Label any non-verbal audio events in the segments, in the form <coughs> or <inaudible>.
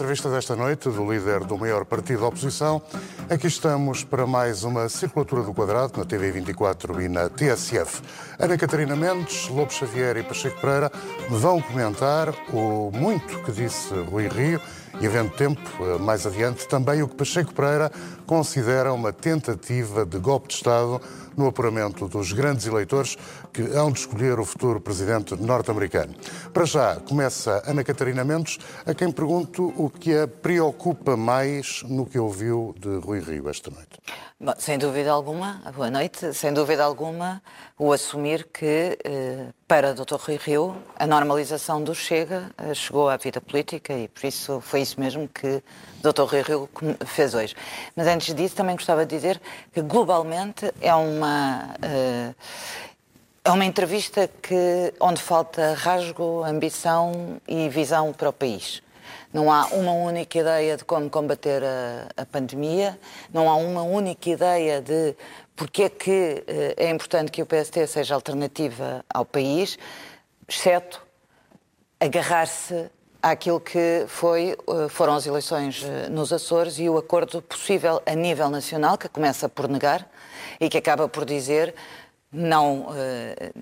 entrevista desta noite do líder do maior partido da oposição, aqui estamos para mais uma circulatura do quadrado na TV 24 e na TSF. Ana Catarina Mendes, Lobo Xavier e Pacheco Pereira vão comentar o muito que disse Rui Rio e, havendo tempo, eh, mais adiante, também o que Pacheco Pereira considera uma tentativa de golpe de Estado no apuramento dos grandes eleitores que hão de escolher o futuro presidente norte-americano. Para já, começa Ana Catarina Mendes, a quem pergunto o que a preocupa mais no que ouviu de Rui Rio esta noite. Bom, sem dúvida alguma, boa noite, sem dúvida alguma, o assumir que eh, para Dr. Rui Rio a normalização do Chega eh, chegou à vida política e por isso foi isso mesmo que Dr. Rui Rio fez hoje. Mas antes disso também gostava de dizer que globalmente é uma eh, é uma entrevista que onde falta rasgo, ambição e visão para o país. Não há uma única ideia de como combater a, a pandemia, não há uma única ideia de porque é que eh, é importante que o PST seja alternativa ao país, exceto agarrar-se àquilo que foi, eh, foram as eleições eh, nos Açores e o acordo possível a nível nacional, que começa por negar e que acaba por dizer não, eh,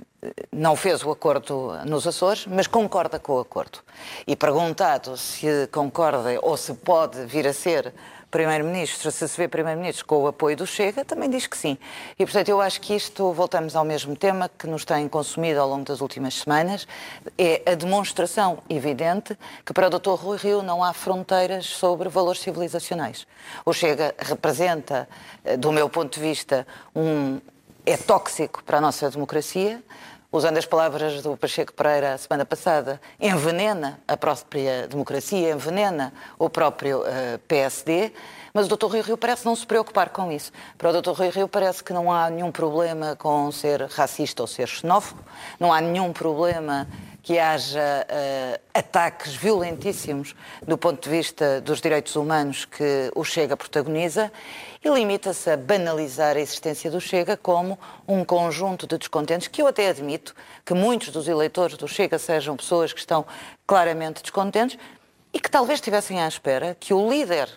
não fez o acordo nos Açores, mas concorda com o acordo. E perguntado se concorda ou se pode vir a ser Primeiro-Ministro, se se vê Primeiro-Ministro com o apoio do Chega, também diz que sim. E, portanto, eu acho que isto, voltamos ao mesmo tema que nos tem consumido ao longo das últimas semanas, é a demonstração evidente que para o Dr. Rui Rio não há fronteiras sobre valores civilizacionais. O Chega representa, eh, do meu ponto de vista, um, é tóxico para a nossa democracia. Usando as palavras do Pacheco Pereira semana passada, envenena a própria democracia, envenena o próprio uh, eh, PSD, mas o Dr. Rui Rio parece não se preocupar com isso. Para o Dr. Rui Rio parece que não há nenhum problema com ser racista ou ser xenófobo, não há nenhum problema que haja uh, ataques violentíssimos do ponto de vista dos direitos humanos que o Chega protagoniza e limita-se a banalizar a existência do Chega como um conjunto de descontentes que eu até admito que muitos dos eleitores do Chega sejam pessoas que estão claramente descontentes e que talvez estivessem à espera que o líder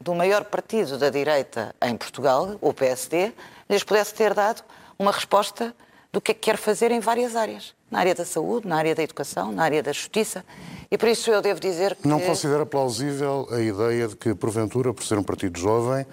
do maior partido da direita em Portugal, o PSD, lhes pudesse ter dado uma resposta do que é que quer fazer em várias áreas. Na área da saúde, na área da educação, na área da justiça. E por isso eu devo dizer que. Não considera plausível a ideia de que, porventura, por ser um partido jovem,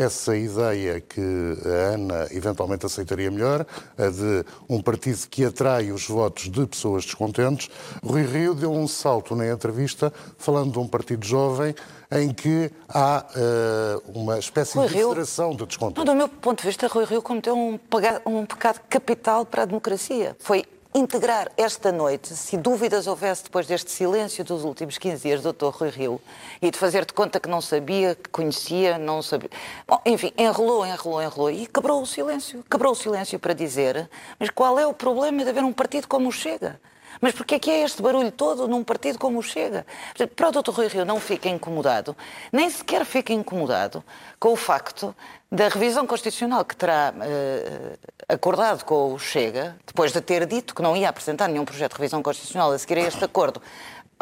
essa ideia que a Ana eventualmente aceitaria melhor, a de um partido que atrai os votos de pessoas descontentes, Rui Rio deu um salto na entrevista falando de um partido jovem em que há uh, uma espécie Rui de federação de descontentes. do meu ponto de vista, Rui Rio cometeu um, um pecado capital para a democracia. Foi integrar esta noite, se dúvidas houvesse depois deste silêncio dos últimos 15 dias do Dr. Rui Rio, e de fazer de conta que não sabia, que conhecia, não sabia. Bom, enfim, enrolou, enrolou, enrolou e quebrou o silêncio. Quebrou o silêncio para dizer, mas qual é o problema de haver um partido como o Chega? Mas porquê é que é este barulho todo num partido como o Chega? Para o Dr. Rui Rio não fica incomodado, nem sequer fica incomodado com o facto da revisão constitucional que terá uh, acordado com o Chega, depois de ter dito que não ia apresentar nenhum projeto de revisão constitucional a seguir a este acordo,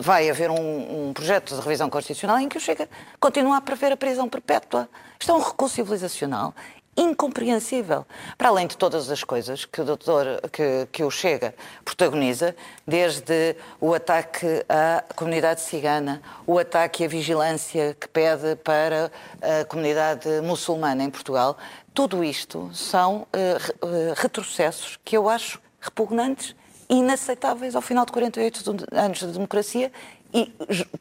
vai haver um, um, projeto de revisão constitucional em que o Chega continua a prever a prisão perpétua. Isto é um recuo civilizacional incompreensível. Para além de todas as coisas que o, doutor, que, que o Chega protagoniza, desde o ataque à comunidade cigana, o ataque a vigilância que pede para a comunidade muçulmana em Portugal, tudo isto são uh, retrocessos que eu acho repugnantes e inaceitáveis ao final de 48 anos de democracia e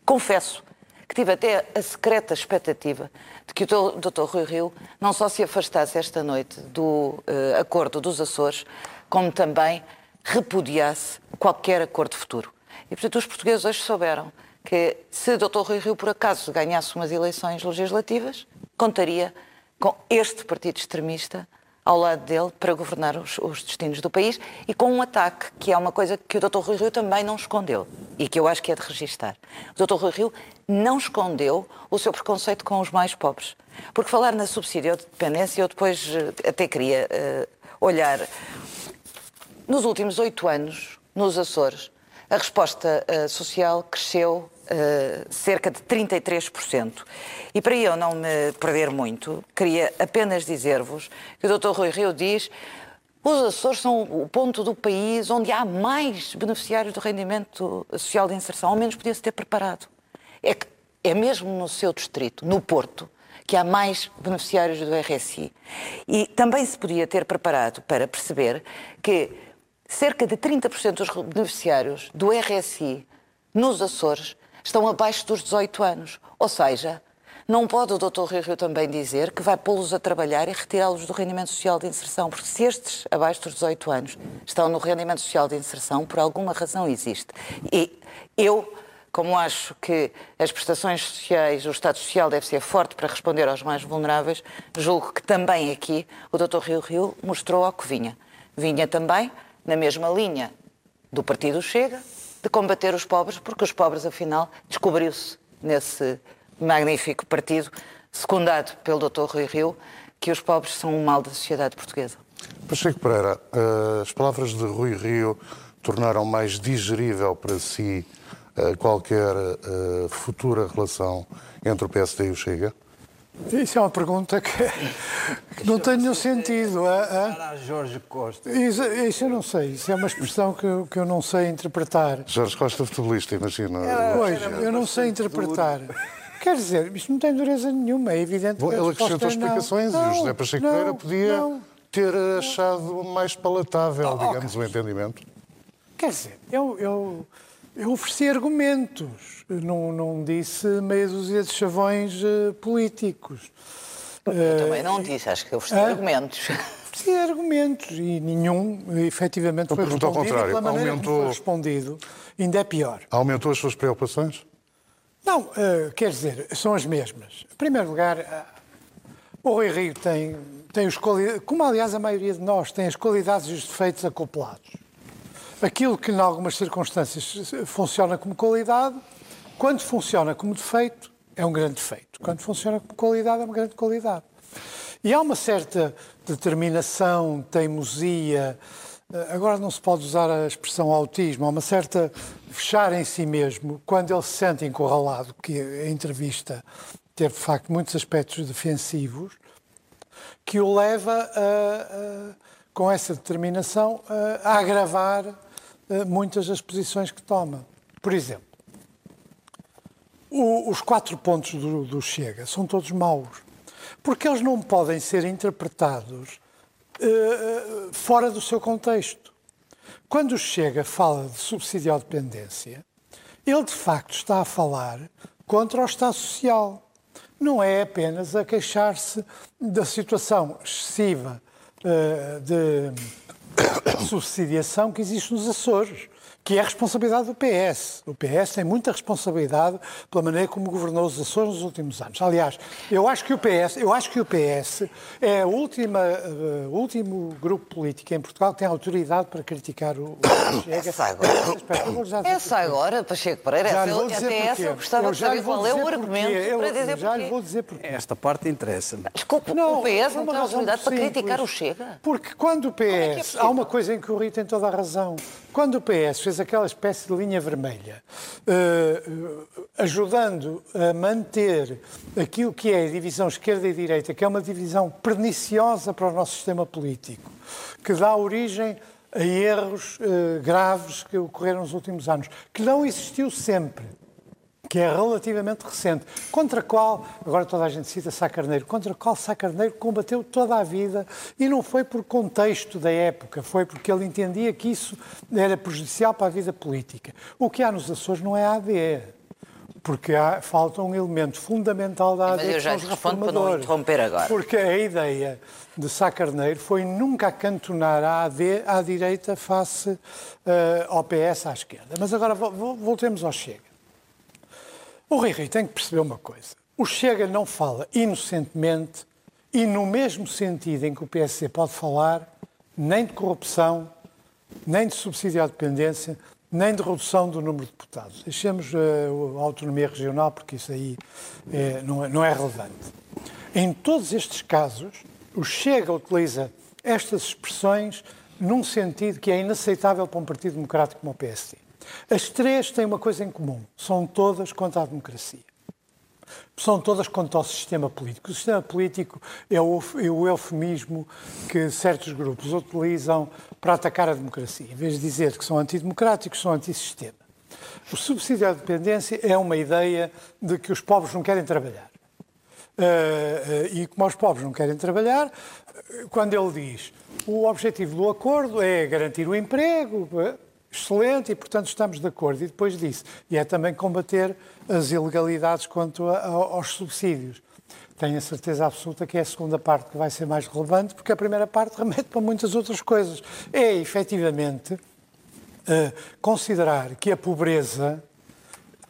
confesso que tive até a secreta expectativa de que o Dr. Rui Rio não só se afastasse esta noite do uh, acordo dos Açores, como também repudiasse qualquer acordo futuro. E, portanto, os portugueses hoje souberam que se o Dr. Rui Rio, por acaso, ganhasse umas eleições legislativas, contaria com este partido extremista ao lado dele para governar os, os, destinos do país e com um ataque, que é uma coisa que o Dr. Rui Rio também não escondeu e que eu acho que é de registar. O Dr. Rui Rio não escondeu o seu preconceito com os mais pobres. Porque falar na subsídio de dependência, eu depois eh, até queria uh, olhar. Nos últimos oito anos, nos Açores, a resposta uh, social cresceu uh, cerca de 33%. E para eu não me perder muito, queria apenas dizer-vos que o Dr. Rui Rio diz os Açores são o ponto do país onde há mais beneficiários do rendimento social de inserção. Ao menos podia-se ter preparado. É, que, é mesmo no seu distrito, no Porto, que há mais beneficiários do RSI. E também se podia ter preparado para perceber que cerca de 30% dos beneficiários do RSI nos Açores estão abaixo dos 18 anos. Ou seja, não pode o Dr. Rio Rio também dizer que vai pô-los a trabalhar e retirá-los do rendimento social de inserção, porque se estes abaixo dos 18 anos estão no rendimento social de inserção, por alguma razão existe. E eu como acho que as prestações sociais, o Estado Social deve ser forte para responder aos mais vulneráveis, julgo que também aqui o Dr. Rio Rio mostrou ao que vinha. Vinha também na mesma linha do Partido Chega, de combater os pobres, porque os pobres, afinal, descobriu-se nesse magnífico partido, secundado pelo Dr. Rui Rio, que os pobres são um mal da sociedade portuguesa. Pacheco Pereira, eh, as palavras de Rui Rio tornaram mais digerível para si eh, qualquer uh, futura relação entre o PSD e o Chega? Isso é uma pergunta que, que não tem nenhum sentido. A, a... Jorge Costa. Isso, isso, eu não sei. Isso é uma expressão que eu, que eu não sei interpretar. Jorge Costa, futebolista, imagina. pois, eu não sei interpretar. Quer dizer, isto não tem dureza nenhuma, é evidente Bom, que Ele acrescentou é explicações não. e o José Pacheco Pereira podia não. ter achado mais palatável, oh, digamos, okay. o entendimento. Quer dizer, eu, eu eu ofereci argumentos, não, não disse meia dúzia de chavões uh, políticos. Eu uh, também não disse, acho que eu ofereci uh, argumentos. Ofereci argumentos e nenhum, efetivamente, foi respondido. Ao contrário, pela maneira aumentou... foi respondido, ainda é pior. Aumentou as suas preocupações? Não, uh, quer dizer, são as mesmas. Em primeiro lugar, o Rui Rio tem, tem os qualidades, como aliás a maioria de nós, tem as qualidades e os defeitos acoplados. Aquilo que, em algumas circunstâncias, funciona como qualidade, quando funciona como defeito, é um grande defeito. Quando funciona como qualidade, é uma grande qualidade. E há uma certa determinação, teimosia, agora não se pode usar a expressão autismo, há uma certa fechar em si mesmo, quando ele se sente encurralado, que a entrevista teve de facto muitos aspectos defensivos, que o leva a, a, com essa determinação a, a agravar muitas das posições que toma. Por exemplo, o, os quatro pontos do, do, Chega são todos maus, porque eles não podem ser interpretados uh, fora do seu contexto. Quando o Chega fala de subsidiodependência, ele de facto está a falar contra o Estado Social. Não é apenas a queixar-se da situação excessiva uh, de <coughs> subsidiação que existe nos Açores que é a responsabilidade do PS. O PS tem muita responsabilidade pela maneira como governou os Açores nos últimos anos. Aliás, eu acho que o PS, eu acho que o PS é o última, uh, último grupo político em Portugal que tem autoridade para criticar o, o <coughs> Chega. Essa agora. <coughs> Essa agora, Pacheco Pereira, já dizer até essa eu gostava de saber qual é o argumento eu, para dizer Já lhe vou dizer porquê. Esta parte interessa-me. Desculpe, não, o PS não tem autoridade para criticar o Chega? Porque quando o PS... É é há uma coisa em que o Rui tem toda a razão. Quando o PS fez aquela espécie de linha vermelha, uh, ajudando a manter aquilo que é a divisão esquerda e direita, que é uma divisão perniciosa para o nosso sistema político, que dá origem a erros uh, graves que ocorreram nos últimos anos, que não existiu sempre que é relativamente recente, contra a qual, agora toda a gente cita Sá Carneiro, contra a qual Sá Carneiro combateu toda a vida e não foi por contexto da época, foi porque ele entendia que isso era prejudicial para a vida política. O que há nos Açores não é a AD, porque há, falta um elemento fundamental da AD, Mas eu já que são os reformadores. Para não interromper agora. Porque a ideia de Sá Carneiro foi nunca acantonar a AD à direita face uh, ao PS à esquerda. Mas agora voltemos ao Chega. O Rui Rio tem que perceber uma coisa. O Chega não fala inocentemente e no mesmo sentido em que o PSD pode falar, nem de corrupção, nem de subsídio à dependência, nem de redução do número de deputados. Deixemos uh, a autonomia regional, porque isso aí é, não, é, não é relevante. Em todos estes casos, o Chega utiliza estas expressões num sentido que é inaceitável para um partido democrático como o PSD. As três têm uma coisa em comum: são todas contra a democracia. São todas contra o sistema político. O sistema político é o, é o eufemismo que certos grupos utilizam para atacar a democracia. Em vez de dizer que são antidemocráticos, são antissistema. O subsídio à dependência é uma ideia de que os pobres não querem trabalhar. Uh, uh, e como os pobres não querem trabalhar, quando ele diz o objetivo do acordo é garantir o emprego, excelente, e portanto estamos de acordo. E depois disse, e é também combater as ilegalidades quanto a, a, aos subsídios. Tenho a certeza absoluta que é a segunda parte que vai ser mais relevante, porque a primeira parte <laughs> remete para muitas outras coisas. É, efetivamente, uh, considerar que a pobreza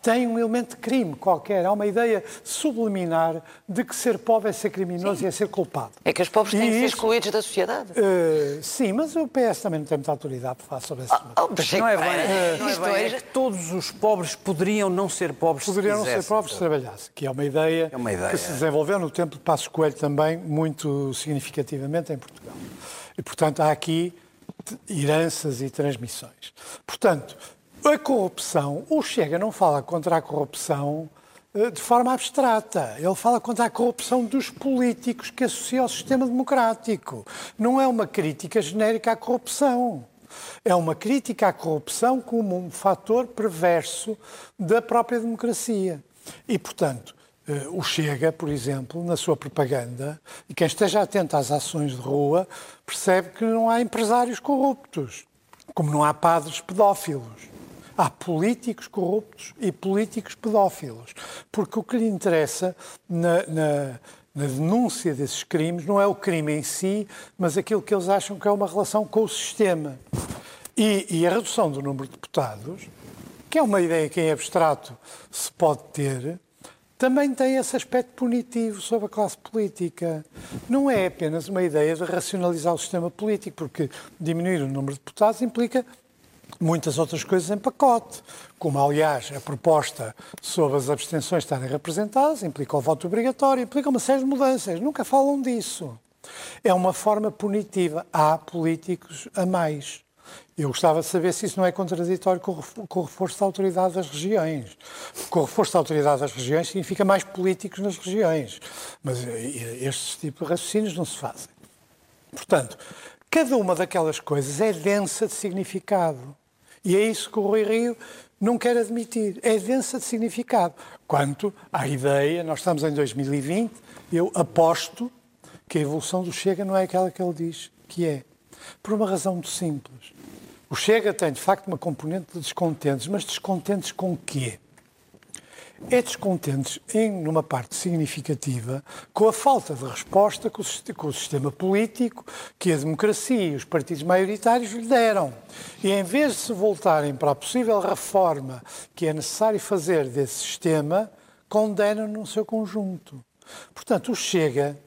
tem um elemento de crime qualquer. Há uma ideia subliminar de que ser pobre é ser criminoso sim. e é ser culpado. É que os pobres têm de ser excluídos da sociedade. Uh, sim, mas o PS também não tem muita autoridade para falar sobre isso. Oh, oh, não é bem, uh, não é, bem é que todos os pobres poderiam não ser pobres Poderiam não ser pobres se trabalhassem, que é uma ideia, é uma ideia que se desenvolveu no tempo de Passos Coelho também, muito significativamente em Portugal. E, portanto, há aqui heranças e transmissões. Portanto, a corrupção, o Chega não fala contra a corrupção eh, de forma abstrata. Ele fala contra a corrupção dos políticos que associa ao sistema democrático. Não é uma crítica genérica à corrupção. É uma crítica à corrupção como um fator perverso da própria democracia. E, portanto, eh, o Chega, por exemplo, na sua propaganda, e quem esteja atento às ações de rua, percebe que não há empresários corruptos, como não há padres pedófilos. Há políticos corruptos e políticos pedófilos. Porque o que lhe interessa na, na, na denúncia desses crimes não é o crime em si, mas aquilo que eles acham que é uma relação com o sistema. E, e, a redução do número de deputados, que é uma ideia que em abstrato se pode ter, também tem esse aspecto punitivo sobre a classe política. Não é apenas uma ideia de racionalizar o sistema político, porque diminuir o número de deputados implica muitas outras coisas em pacote, como aliás a proposta sobre as abstenções estarem representadas, implica o voto obrigatório, implica uma série de mudanças. Nunca falam disso. É uma forma punitiva. Há políticos a mais. Eu gostava de saber se isso não é contraditório com o reforço da autoridade das regiões. Com o reforço da autoridade das regiões significa mais políticos nas regiões. Mas eh, estes tipos de raciocínios não se fazem. Portanto, cada uma daquelas coisas é densa de significado. E é isso que o Rui Rio não quer admitir. É densa de significado. Quanto à ideia, nós estamos em 2020, eu aposto que a evolução do Chega não é aquela que ele diz que é. Por uma razão muito simples. O Chega tem, de facto, uma componente de descontentes, mas descontentes com o quê? É descontentes em numa parte significativa com a falta de resposta que o, o, sistema político, que a democracia e os partidos maioritários lhe deram. E em vez de se voltarem para a possível reforma que é necessário fazer desse sistema, condenam no seu conjunto. Portanto, o Chega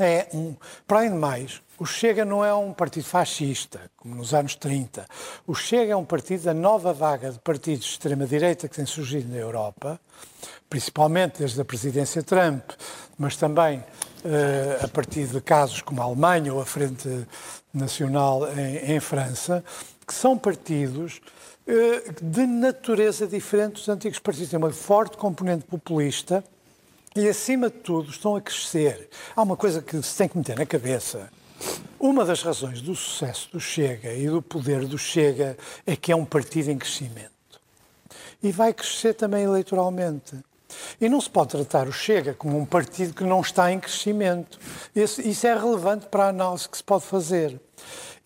é um, para além de mais, o Chega não é um partido fascista, como nos anos 30. O Chega é um partido da nova vaga de partidos de extrema-direita que tem surgido na Europa, principalmente desde a presidência Trump, mas também uh, a partir de casos como a Alemanha ou a Frente Nacional em, em França, que são partidos uh, de natureza diferente dos antigos partidos. Tem uma forte componente populista e, acima de tudo, estão a crescer. Há uma coisa que se tem que meter na cabeça uma das razões do sucesso do Chega e do poder do Chega é que é um partido em crescimento. E vai crescer também eleitoralmente. E não se pode tratar o Chega como um partido que não está em crescimento. Isso, isso é relevante para a análise que se pode fazer.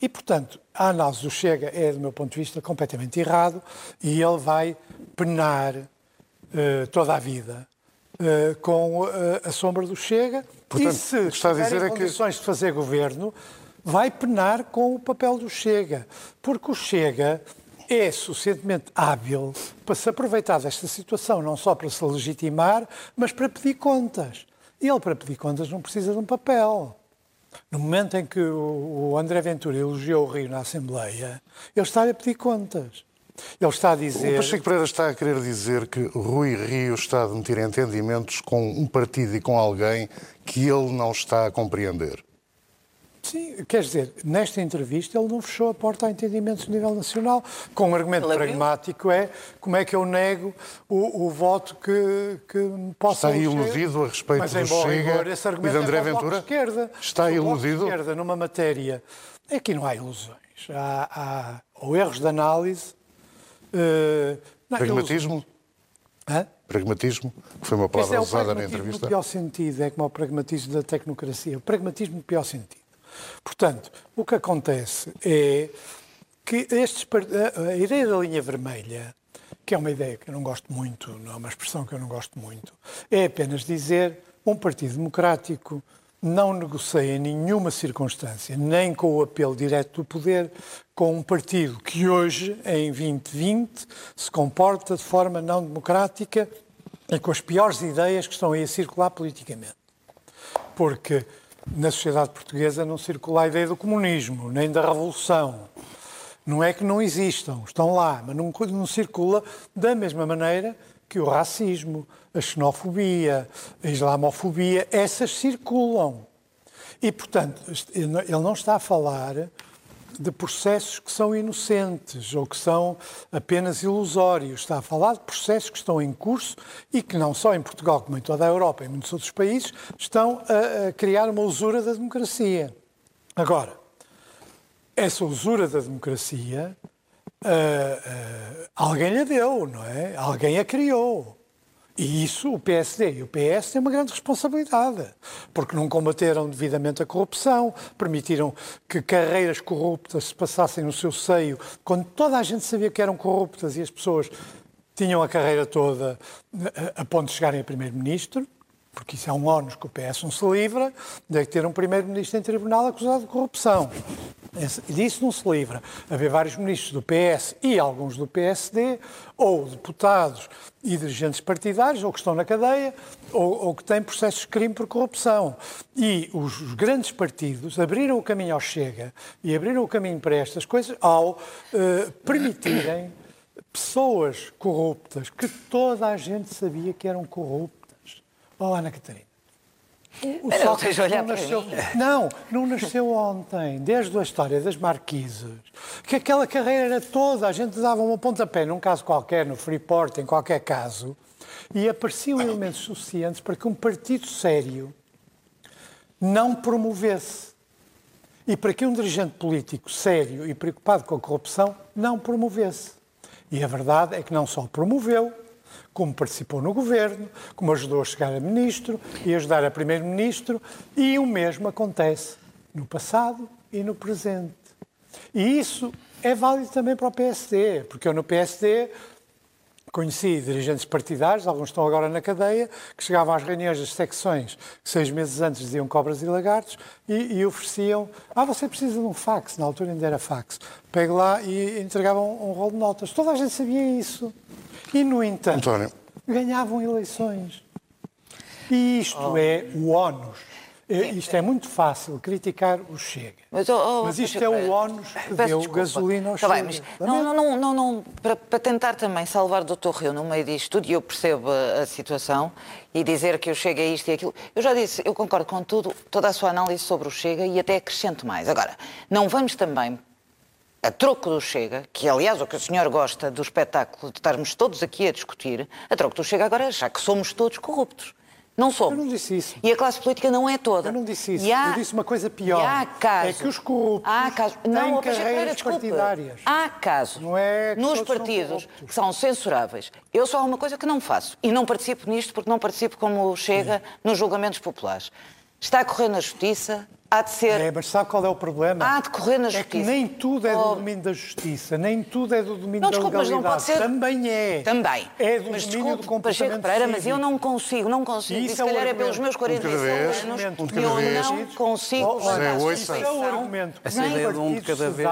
E, portanto, a análise do Chega é, do meu ponto de vista, completamente errado e ele vai penar uh, toda a vida uh, com uh, a sombra do Chega. Portanto, e se está a dizer é condições que... de fazer governo, vai penar com o papel do Chega. Porque o Chega é suficientemente hábil para se aproveitar desta situação, não só para se legitimar, mas para pedir contas. E ele, para pedir contas, não precisa de um papel. No momento em que o André Ventura elogiou o Rio na Assembleia, ele está a pedir contas. Ele está a dizer. O Pacheco Pereira está a querer dizer que Rui Rio está a meter entendimentos com um partido e com alguém que ele não está a compreender. Sim, quer dizer, nesta entrevista ele não fechou a porta a entendimentos a nível nacional, com um argumento pragmático é como é que eu nego o, o voto que, que possa... Está iludido a respeito Mas, do Chega esse e de André é Ventura? Esquerda. Está iludido? esquerda numa matéria... Aqui não há ilusões. Há, há ou erros de análise... Uh, Pragmatismo? Hã? Pragmatismo, que foi uma palavra é usada na entrevista. No pior sentido, é como o pragmatismo da tecnocracia. O pragmatismo no pior sentido. Portanto, o que acontece é que estes, a ideia da linha vermelha, que é uma ideia que eu não gosto muito, não é uma expressão que eu não gosto muito, é apenas dizer um partido democrático não negocia em nenhuma circunstância, nem com o apelo direto do poder, com um partido que hoje, em 2020, se comporta de forma não democrática e com as piores ideias que estão aí a circular politicamente. Porque na sociedade portuguesa não circula a ideia do comunismo, nem da revolução. Não é que não existam, estão lá, mas não, não circula da mesma maneira que o racismo, a xenofobia, a islamofobia, essas circulam. E, portanto, ele não está a falar de processos que são inocentes ou que são apenas ilusórios. Está a falar de processos que estão em curso e que não só em Portugal, como em toda a Europa e em muitos outros países, estão a, a criar uma usura da democracia. Agora, essa usura da democracia, uh, alguém a deu, não é? Alguém a criou. E isso o PSD e o PS têm uma grande responsabilidade, porque não combateram devidamente a corrupção, permitiram que carreiras corruptas se passassem no seu seio, quando toda a gente sabia que eram corruptas e as pessoas tinham a carreira toda a ponto de chegarem a primeiro-ministro, porque isso é um ónus que o PS não se livra, de ter um primeiro-ministro em tribunal acusado de corrupção. Disso não se livra. Haver vários ministros do PS e alguns do PSD, ou deputados e dirigentes partidários, ou que estão na cadeia, ou, ou que têm processos de crime por corrupção. E os, os, grandes partidos abriram o caminho ao Chega e abriram o caminho para estas coisas ao uh, permitirem pessoas corruptas, que toda a gente sabia que eram corruptas. Oh, Ana Catarina. O Sócrates não, não nasceu, não, não nasceu ontem, desde a história das marquises, que aquela carreira era toda, a gente dava uma pontapé num caso qualquer, no Freeport, em qualquer caso, e apareciam elementos suficientes para que um partido sério não promovesse. E para que um dirigente político sério e preocupado com a corrupção não promovesse. E a verdade é que não só promoveu, como participou no governo, como ajudou a chegar a ministro e ajudar a primeiro-ministro, e o mesmo acontece no passado e no presente. E isso é válido também para o PSD, porque eu no PSD conheci dirigentes partidários, alguns estão agora na cadeia, que chegavam às reuniões das secções, que seis meses antes diziam cobras e lagartos, e, e ofereciam, ah, você precisa de um fax, na altura ainda era fax. Pegue lá e entregavam um rolo de notas. Toda a gente sabia isso. E, no entanto, António. ganhavam eleições. E isto oh. é o ónus. É, isto é muito fácil, criticar o Chega. Mas, oh, oh, mas isto é o ónus que deu desculpa. gasolina ao tá Chega. Bem, mas não, não, não, não, para, para, tentar também salvar o Dr. Rio no meio disto tudo, e eu percebo a, a, situação, e dizer que o Chega é isto e aquilo, eu já disse, eu concordo com tudo, toda a sua análise sobre o Chega e até acrescento mais. Agora, não vamos também a troco do Chega, que aliás o que o senhor gosta do espetáculo de estarmos todos aqui a discutir, a troco do Chega agora é achar que somos todos corruptos. Não somos. Eu não disse isso. E a classe política não é toda. Eu não disse isso. Há, eu disse uma coisa pior. há casos, é que os corruptos há casos, têm não, carreiras partidárias. Há casos não é nos partidos que são censuráveis. Eu só há uma coisa que não faço. E não participo nisto porque não participo como Chega Sim. nos julgamentos populares. Está a correr na justiça, há de ser. É, mas sabe qual é o problema? Há de correr na justiça. É que nem tudo é do oh. domínio da justiça, nem tudo é do domínio não, da desculpa, legalidade. Mas não pode ser... Também é. Também. É do mas, domínio desculpe, do comportamento Pereira, mas eu não consigo, não consigo. Isso, se é calhar é pelos meus 45 anos, um eu não consigo oh, Esse é o argumento. Essa ideia de um de cada vez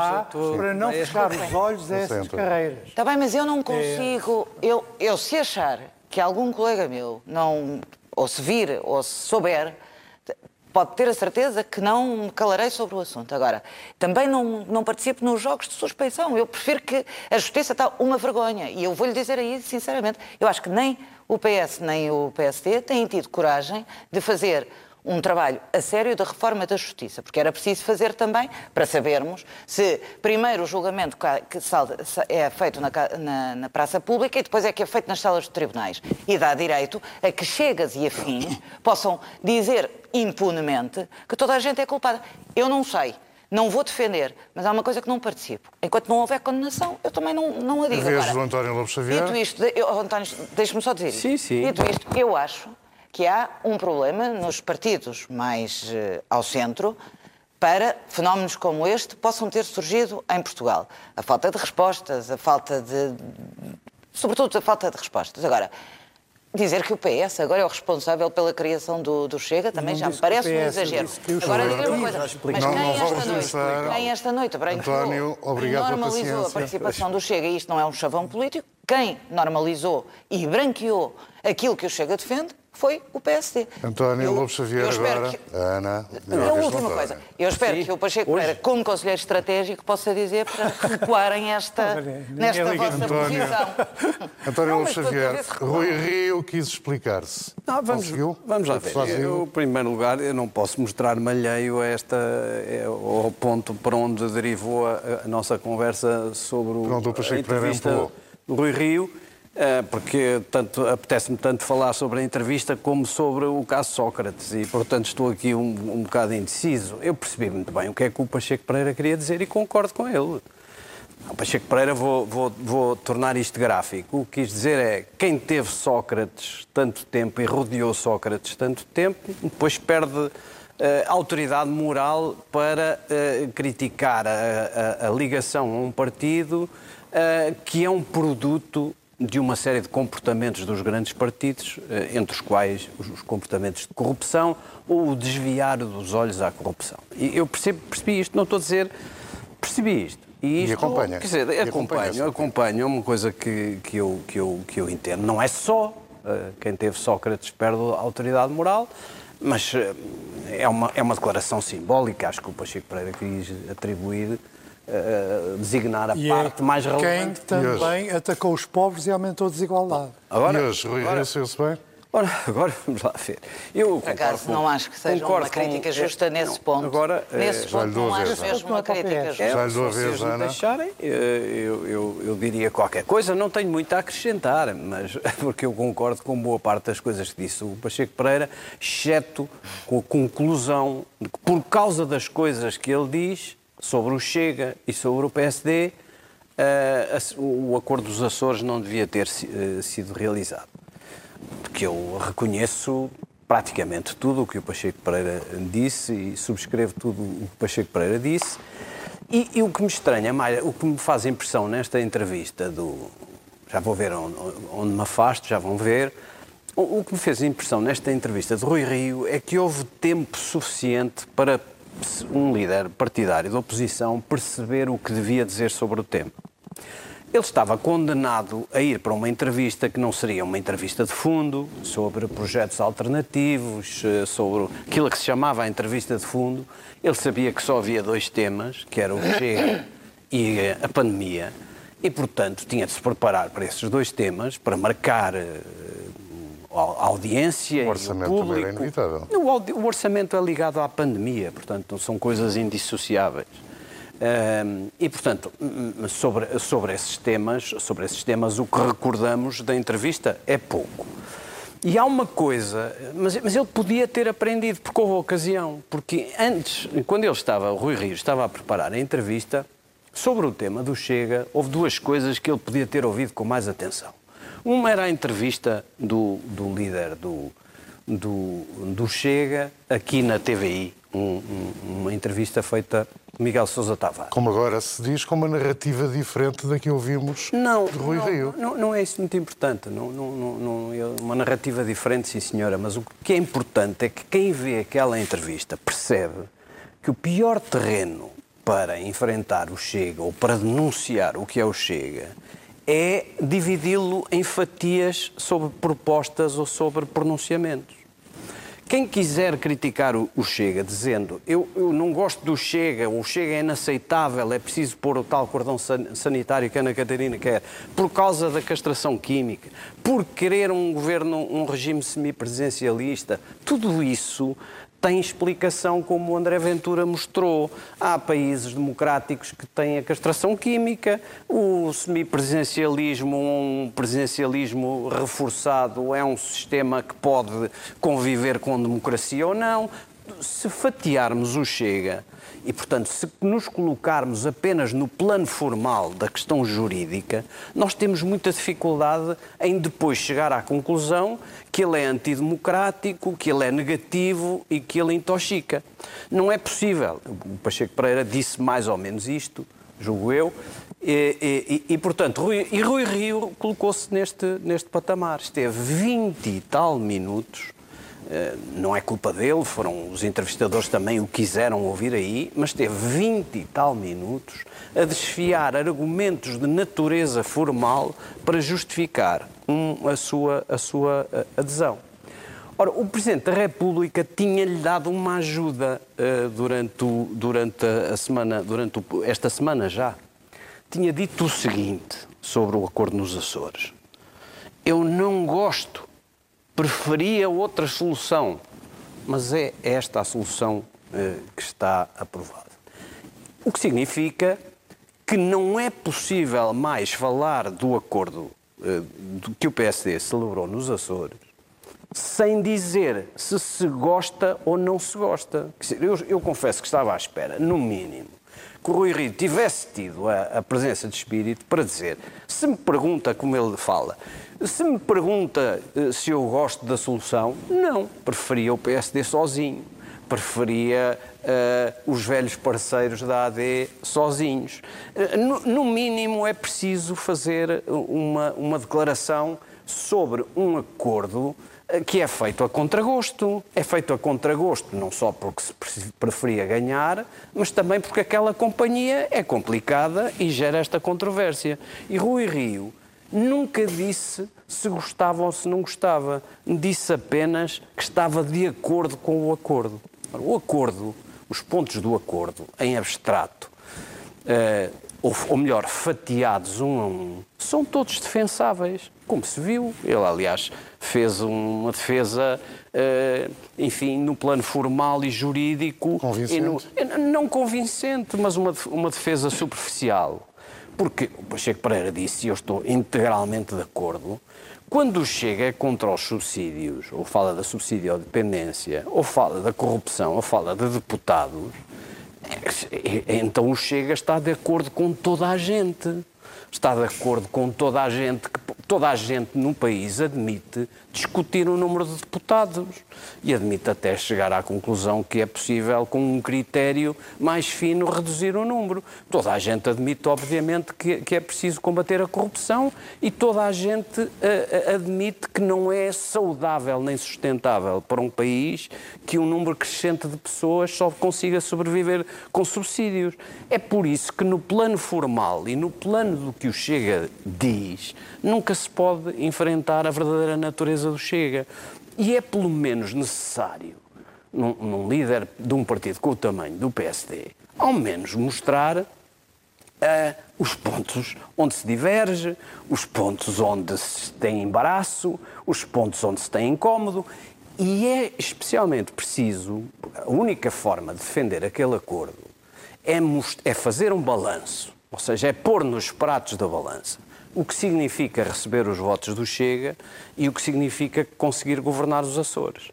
para não fechar os olhos a essas carreiras. Está bem, mas eu não consigo... Eu, eu se achar que algum colega meu não... Ou se vir, ou se souber pode ter a certeza que não me calarei sobre o assunto. Agora, também não, não participo nos jogos de suspeição. Eu prefiro que a justiça está uma vergonha. E eu vou-lhe dizer aí, sinceramente, eu acho que nem o PS nem o PSD têm tido coragem de fazer um trabalho a sério da reforma da justiça, porque era preciso fazer também para sabermos se primeiro o julgamento que é feito na, na, na, praça pública e depois é que é feito nas salas de tribunais. E dá direito a que chegas e afins possam dizer impunemente que toda a gente é culpada. Eu não sei. Não vou defender, mas há uma coisa que não participo. Enquanto não houver condenação, eu também não, não a digo. Vez do António Lopes Xavier. Dito isto, eu, António, deixe-me só dizer sim. Sim. Dito isto, eu acho que há um problema nos partidos mais uh, ao centro para fenómenos como este possam ter surgido em Portugal. A falta de respostas, a falta de. sobretudo a falta de respostas. Agora, Dizer que o PS agora é o responsável pela criação do, do Chega também não já me parece um exagero. Agora diga uma coisa, mas não, quem, não esta noite, quem esta noite António, obrigado normalizou a participação do Chega, e isto não é um chavão político, quem normalizou e branqueou aquilo que o Chega defende foi o PSD. António eu, Lopes Xavier agora. Que... Ana. Não, a última coisa. Eu espero Sim. que o Pacheco Pereira, como conselheiro estratégico, possa dizer para <laughs> recuarem esta, nesta vossa António, posição. <laughs> António Lopes Xavier, Rui Rio quis explicar-se. Vamos, vamos lá ver. Eu, em primeiro lugar, eu não posso mostrar-me alheio a esta, é, ao ponto para onde derivou a, a nossa conversa sobre o, Pronto, o Pacheco a entrevista do Rui Rio é, porque tanto apetece-me tanto falar sobre a entrevista como sobre o caso Sócrates e, portanto, estou aqui um, um bocado indeciso. Eu percebi muito bem o que é que o Pacheco Pereira queria dizer e concordo com ele. O Pacheco Pereira, vou, vou, vou tornar isto gráfico. O que quis dizer é quem teve Sócrates tanto tempo e rodeou Sócrates tanto tempo, depois perde uh, autoridade moral para uh, criticar a, a, a, ligação a um partido uh, que é um produto de uma série de comportamentos dos grandes partidos, eh, entre os quais os comportamentos de corrupção ou o desviar dos olhos à corrupção. E eu percebo, percebi isto, não estou a dizer, percebi isto. E, isto, e acompanha. Quer dizer, e acompanho, acompanho, é uma coisa que, que, eu, que, eu, que eu entendo. Não é só uh, quem teve Sócrates perde a autoridade moral, mas uh, é, uma, é uma declaração simbólica, acho que o Pacheco Pereira quis atribuir uh, designar a e é parte é mais relevante. Quem também atacou os pobres e aumentou a desigualdade. Agora, e hoje, Rui se bem? Ora, agora vamos lá ver. Eu Por acaso não acho que seja uma crítica com, justa nesse não, ponto. Agora, nesse é, ponto não acho mesmo uma crítica justa. Já lhe dou a vez, Ana. deixarem, eu, eu, eu, diria qualquer coisa. Não tenho muito a acrescentar, mas <laughs> porque eu concordo com boa parte das coisas que disse o Pacheco Pereira, exceto com a conclusão de que por causa das coisas que ele diz, sobre o Chega e sobre o PSD, eh, o acordo dos Açores não devia ter uh, sido realizado. Porque eu reconheço praticamente tudo o que o Pacheco Pereira disse e subscrevo tudo o que o Pacheco Pereira disse. E, e o que me estranha mais, o que me faz impressão nesta entrevista do. Já vou ver onde, onde me afasto, já vão ver. O, o que me fez impressão nesta entrevista de Rui Rio é que houve tempo suficiente para um líder partidário da oposição perceber o que devia dizer sobre o tema. Ele estava condenado a ir para uma entrevista que não seria uma entrevista de fundo, sobre projetos alternativos, eh, sobre aquilo que se chamava a entrevista de fundo. Ele sabia que só havia dois temas, que era o <coughs> Chega e a pandemia, e, portanto, tinha de se preparar para esses dois temas, para marcar eh, a audiência o orçamento e o público. É inevitável. O, orçamento é ligado à pandemia, portanto, são coisas indissociáveis. Um, e, portanto, sobre, sobre, esses temas, sobre esses temas, o que recordamos da entrevista é pouco. E há uma coisa, mas, mas ele podia ter aprendido, porque houve ocasião, porque antes, quando ele estava, o Rui Rio estava a preparar a entrevista, sobre o tema do Chega, houve duas coisas que ele podia ter ouvido com mais atenção. Uma era a entrevista do, do líder do, do, do, Chega aqui na TVI, um, um, uma entrevista feita por Miguel Sousa Tavares. Como agora se diz, com uma narrativa diferente da que ouvimos não, de Rui não, Rio. Não, não é isso muito importante. Não, não, não, é uma narrativa diferente, sim senhora, mas o que é importante é que quem vê aquela entrevista percebe que o pior terreno para enfrentar o Chega ou para denunciar o que é o Chega é dividi-lo em fatias sobre propostas ou sobre pronunciamentos. Quem quiser criticar o, Chega dizendo eu, eu, não gosto do Chega, o Chega é inaceitável, é preciso pôr o tal cordão sanitário que a Ana Catarina quer, por causa da castração química, por querer um governo, um regime semipresidencialista, tudo isso tem explicação, como o André Ventura mostrou. Há países democráticos que têm a castração química, o semipresidencialismo, um presidencialismo reforçado, é um sistema que pode conviver com democracia ou não. Se fatiarmos o Chega e, portanto, se nos colocarmos apenas no plano formal da questão jurídica, nós temos muita dificuldade em depois chegar à conclusão que ele é antidemocrático, que ele é negativo e que ele intoxica. Não é possível. O Pacheco Pereira disse mais ou menos isto, julgo eu, e, e, e, portanto, Rui, e Rui Rio colocou-se neste, neste patamar. Esteve 20 e tal minutos não é culpa dele, foram os entrevistadores também o quiseram ouvir aí, mas teve 20 e tal minutos a desfiar argumentos de natureza formal para justificar um, a, sua, a sua eh, adesão. Ora, o Presidente da República tinha-lhe dado uma ajuda uh, durante, o, durante a semana, durante o, esta semana já. Tinha dito o seguinte sobre o acordo nos Açores. Eu não gosto preferia outra solução, mas é esta a solução eh, que está aprovada. O que significa que não é possível mais falar do acordo eh, que o PSD celebrou nos Açores sem dizer se se gosta ou não se gosta. Eu, eu confesso que estava à espera, no mínimo, que o Rui Rio tivesse tido a, a, presença de espírito para dizer, se me pergunta como ele fala, se me pergunta uh, se eu gosto da solução, não. Preferia o PSD sozinho. Preferia uh, os velhos parceiros da AD sozinhos. Uh, no, no, mínimo, é preciso fazer uma, uma declaração sobre um acordo que é feito a contragosto. É feito a contragosto não só porque se preferia ganhar, mas também porque aquela companhia é complicada e gera esta controvérsia. E Rui Rio nunca disse se gostava ou se não gostava. Disse apenas que estava de acordo com o acordo. O acordo, os pontos do acordo, em abstrato, uh, ou, melhor, fatiados um a um, são todos defensáveis, como se viu. Ele, aliás, fez uma defesa, uh, enfim, no plano formal e jurídico. Convincente. E no, não convincente, mas uma, uma defesa superficial. Porque o Pacheco Pereira disse, e eu estou integralmente de acordo, quando chega é contra os subsídios, ou fala da subsídio dependência, ou fala da corrupção, ou fala de deputados, então o Chega está de acordo com toda a gente. Está de acordo com toda a gente que toda a gente no país admite discutir o número de deputados e admite até chegar à conclusão que é possível, com um critério mais fino, reduzir o número. Toda a gente admite, obviamente, que, que é preciso combater a corrupção e toda a gente uh, admite que não é saudável nem sustentável para um país que um número crescente de pessoas só consiga sobreviver com subsídios. É por isso que, no plano formal e no plano do que o Chega diz, nunca se pode enfrentar a verdadeira natureza do Chega. E é pelo menos necessário, num, num líder de um partido com o tamanho do PSD, ao menos mostrar uh, os pontos onde se diverge, os pontos onde se tem embaraço, os pontos onde se tem incómodo. E é especialmente preciso, a única forma de defender aquele acordo é, é fazer um balanço, ou seja, é pôr nos pratos da balança o que significa receber os votos do Chega e o que significa conseguir governar os Açores.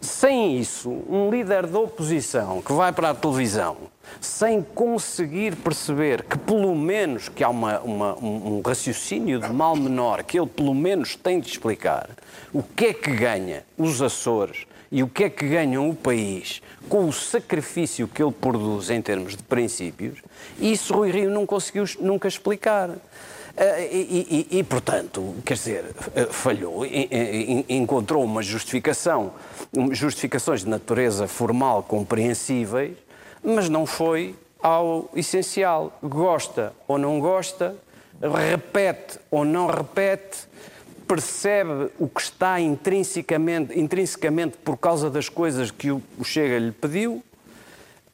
sem isso, um líder da oposição que vai para a televisão sem conseguir perceber que pelo menos que há uma, uma, um raciocínio de mal menor que ele pelo menos tem de explicar o que é que ganha os Açores e o que é que ganha o país com o sacrifício que ele produz em termos de princípios, isso Rui Rio não conseguiu nunca explicar. Eh, e, e, e, portanto, quer dizer, eh, falhou, encontrou uma justificação, justificações de natureza formal compreensíveis, mas não foi ao essencial. Gosta ou não gosta, repete ou não repete, percebe o que está intrinsecamente, intrinsecamente por causa das coisas que o Chega lhe pediu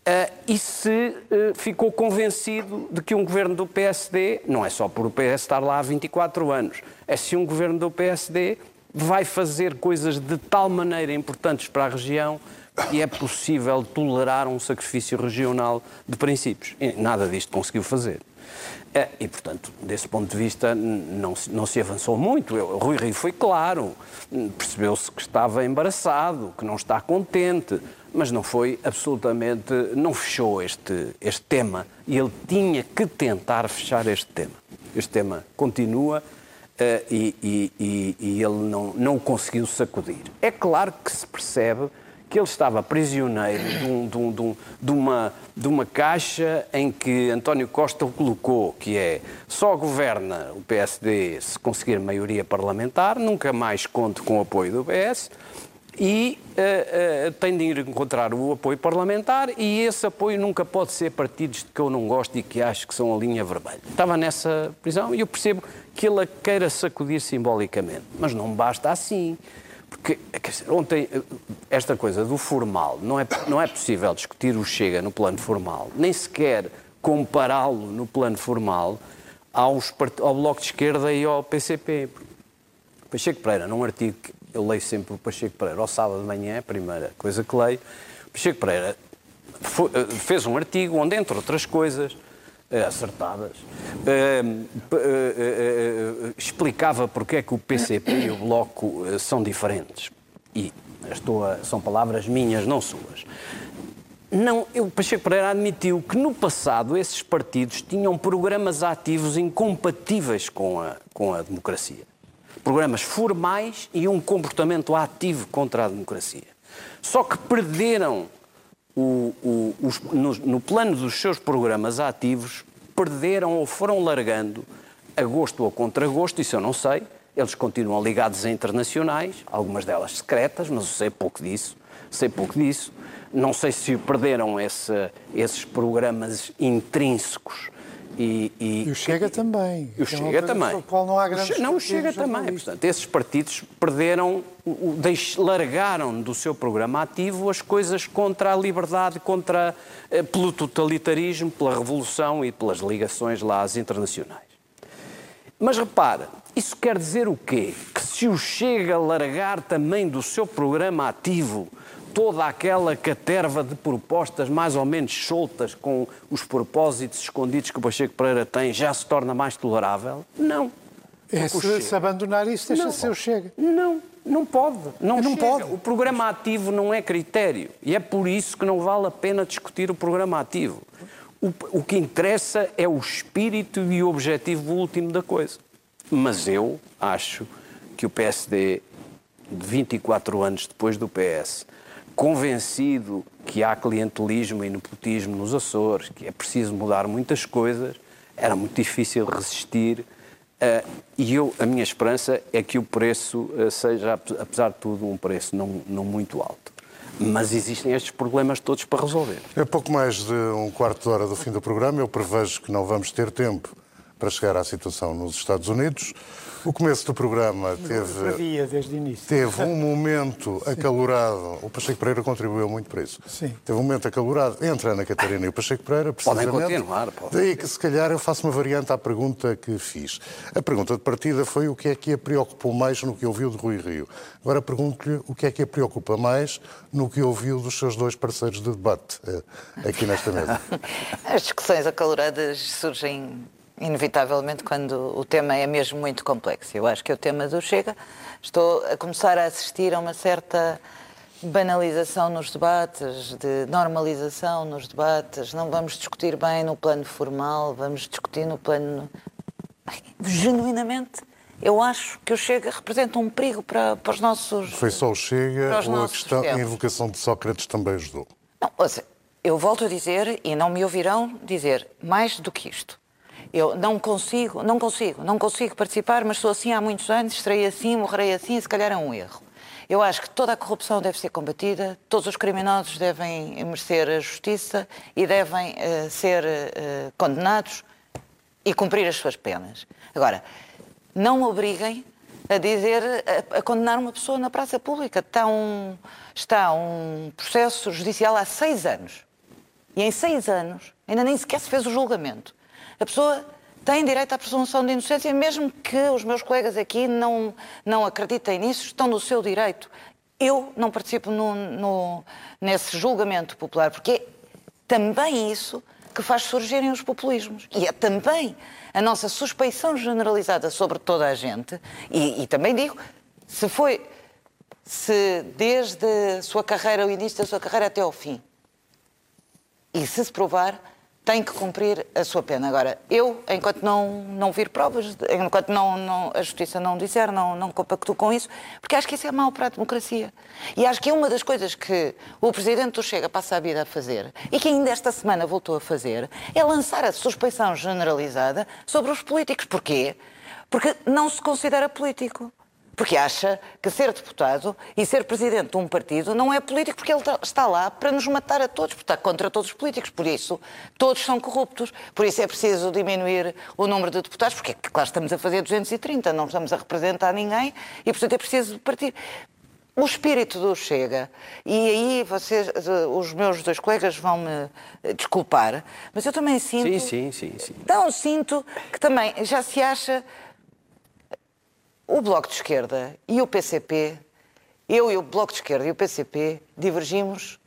Uh, e se uh, ficou convencido de que um governo do PSD, não é só por o PS estar lá há 24 anos, é se um governo do PSD vai fazer coisas de tal maneira importantes para a região que é possível tolerar um sacrifício regional de princípios. E nada disto conseguiu fazer. É, e, portanto, desse ponto de vista, não se, não se avançou muito. O Rui Rio foi claro, percebeu-se que estava embaraçado, que não está contente, mas não foi absolutamente. não fechou este, este tema. E ele tinha que tentar fechar este tema. Este tema continua. Uh, e, e, e, e, ele não, não conseguiu sacudir. É claro que se percebe que ele estava prisioneiro de, um, de, um, de, uma, de uma caixa em que António Costa o colocou, que é só governa o PSD se conseguir maioria parlamentar, nunca mais conte com o apoio do PS e uh, uh, tem de ir encontrar o apoio parlamentar e esse apoio nunca pode ser partidos de que eu não gosto e que acho que são a linha vermelha. Estava nessa prisão e eu percebo que ele a queira sacudir simbolicamente, mas não basta assim. Porque, quer dizer, ontem, esta coisa do formal, não é, não é possível discutir o Chega no plano formal, nem sequer compará-lo no plano formal aos, ao Bloco de Esquerda e ao PCP. Pacheco Pereira, num artigo que eu leio sempre o Pacheco Pereira ao sábado de manhã, a primeira coisa que leio, Pacheco Pereira eh, fez um artigo onde, entre outras coisas, eh, acertadas, eh, eh, explicava porque é que o PCP e o Bloco são diferentes. E estou a, são palavras minhas, não suas. Não, o Pacheco Pereira admitiu que no passado esses partidos tinham programas ativos incompatíveis com a, com a democracia. Programas formais e um comportamento ativo contra a democracia. Só que perderam o, o, os, no, no plano dos seus programas ativos, perderam ou foram largando a gosto ou contra gosto, isso eu não sei. Eles continuam ligados a internacionais, algumas delas secretas, mas eu sei pouco disso. Sei pouco disso. Não sei se perderam esse, esses programas intrínsecos e, e, e, o Chega também. O é Chega também. Qual não, há grandes não, o Chega também. Portanto, esses partidos perderam, largaram do seu programa ativo as coisas contra a liberdade, contra, eh, pelo totalitarismo, pela revolução e pelas ligações lá às internacionais. Mas repara, isso quer dizer o quê? Que se o Chega largar também do seu programa ativo toda aquela caterva de propostas mais ou menos soltas com os propósitos escondidos que o Pacheco Pereira tem já se torna mais tolerável? Não. É, se, se, abandonar isso, deixa ser o Chega. Não, não pode. Não, não pode. O programa ativo não é critério. E é por isso que não vale a pena discutir o programa ativo. O, o que interessa é o espírito e o objetivo último da coisa. Mas eu acho que o PSD, 24 anos depois do PS, convencido que há clientelismo e nepotismo nos Açores, que é preciso mudar muitas coisas, era muito difícil resistir. Uh, e eu, a minha esperança é que o preço uh, seja, apesar de tudo, um preço não, não muito alto. Mas existem estes problemas todos para resolver. É pouco mais de um quarto de hora do fim do programa. Eu prevejo que não vamos ter tempo para chegar à situação nos Estados Unidos. O começo do programa teve, desde o início. teve um momento acalorado. O Pacheco Pereira contribuiu muito para isso. Sim. Teve um momento acalorado entre a Ana Catarina e o Pacheco Pereira, precisamente. Podem continuar, pode. Daí que, se calhar, eu faço uma variante à pergunta que fiz. A pergunta de partida foi o que é que a preocupou mais no que ouviu de Rui Rio. Agora pergunto-lhe o que é que a preocupa mais no que ouviu dos seus dois parceiros de debate eh, aqui nesta mesa. <laughs> As discussões acaloradas surgem inevitavelmente, quando o tema é mesmo muito complexo. Eu acho que o tema do Chega, estou a começar a assistir a uma certa banalização nos debates, de normalização nos debates. Não vamos discutir bem no plano formal, vamos discutir no plano. Genuinamente, eu acho que o Chega representa um perigo para, para os nossos. Foi só o Chega ou a questão, a invocação de Sócrates também ajudou? Não, ou seja, eu volto a dizer, e não me ouvirão dizer mais do que isto. Eu não consigo, não consigo, não consigo participar, mas sou assim há muitos anos, estarei assim, morrerei assim, se calhar é um erro. Eu acho que toda a corrupção deve ser combatida, todos os criminosos devem merecer a justiça e devem uh, ser uh, condenados e cumprir as suas penas. Agora, não me obriguem a dizer, a, a, condenar uma pessoa na praça pública. Está um, está um processo judicial há seis anos. E em seis anos ainda nem sequer se fez o julgamento. A pessoa têm direito à presunção de inocência, mesmo que os meus colegas aqui não, não acreditem nisso, estão no seu direito. Eu não participo no, no, nesse julgamento popular, porque é também isso que faz surgirem os populismos. E é também a nossa suspeição generalizada sobre toda a gente. E, e também digo, se foi, se desde a sua carreira, o início da sua carreira até ao fim, e se se provar, tem que cumprir a sua pena. Agora, eu, enquanto não, não vir provas, enquanto não, não, a justiça não disser, não, não compacto com isso, porque acho que isso é mau para a democracia. E acho que é uma das coisas que o Presidente do Chega passa a vida a fazer, e que ainda esta semana voltou a fazer, é lançar a suspeição generalizada sobre os políticos. Porquê? Porque não se considera político. Porque acha que ser deputado e ser presidente de um partido não é político, porque ele está lá para nos matar a todos, porque está contra todos os políticos. Por isso, todos são corruptos. Por isso é preciso diminuir o número de deputados, porque, é claro, estamos a fazer 230, não estamos a representar ninguém e, portanto, é preciso partir. O espírito do Chega, e aí vocês, os meus dois colegas vão me desculpar, mas eu também sinto. Sim, sim, sim. sim. Então sinto que também já se acha o Bloco de Esquerda e o PCP, eu e o Bloco de Esquerda e o PCP, divergimos